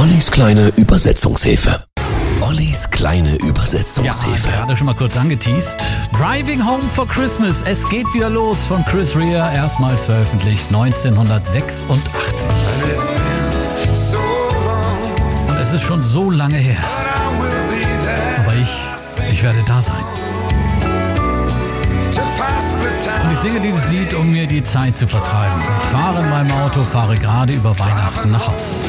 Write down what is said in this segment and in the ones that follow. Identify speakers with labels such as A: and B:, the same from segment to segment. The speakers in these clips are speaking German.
A: Ollis kleine Übersetzungshilfe. Ollis kleine
B: Ja,
A: Übersetzungshilfe.
B: gerade schon mal kurz angeteased. Driving Home for Christmas. Es geht wieder los von Chris Rea, erstmals veröffentlicht 1986. Und es ist schon so lange her. Aber ich, ich werde da sein. Und ich singe dieses Lied, um mir die Zeit zu vertreiben. Ich fahre in meinem Auto, fahre gerade über Weihnachten nach Haus.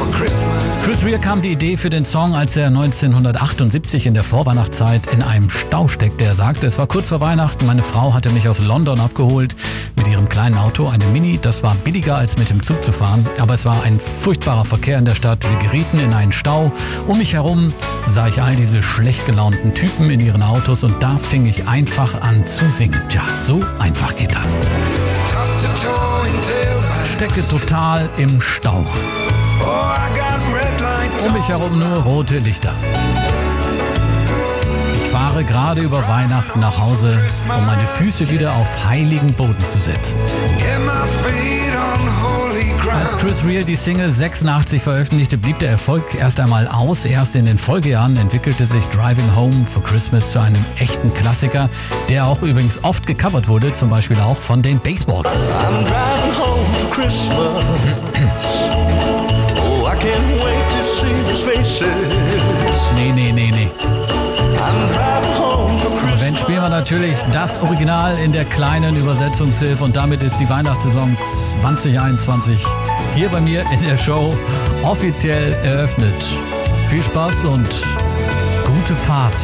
B: Chris Rea kam die Idee für den Song, als er 1978 in der Vorweihnachtszeit in einem Stau steckte. Er sagte, es war kurz vor Weihnachten, meine Frau hatte mich aus London abgeholt ihrem kleinen Auto, eine Mini. Das war billiger als mit dem Zug zu fahren, aber es war ein furchtbarer Verkehr in der Stadt. Wir gerieten in einen Stau. Um mich herum sah ich all diese schlecht gelaunten Typen in ihren Autos und da fing ich einfach an zu singen. Tja, so einfach geht das. Stecke total im Stau. Um mich herum nur rote Lichter. Fahre gerade über Weihnachten nach Hause, um meine Füße wieder auf heiligen Boden zu setzen. Als Chris Rea die Single 86 veröffentlichte, blieb der Erfolg erst einmal aus. Erst in den Folgejahren entwickelte sich Driving Home for Christmas zu einem echten Klassiker, der auch übrigens oft gecovert wurde, zum Beispiel auch von den Baseballs.
C: I'm driving home for Christmas.
B: Spielen wir natürlich das Original in der kleinen Übersetzungshilfe und damit ist die Weihnachtssaison 2021 hier bei mir in der Show offiziell eröffnet. Viel Spaß und gute Fahrt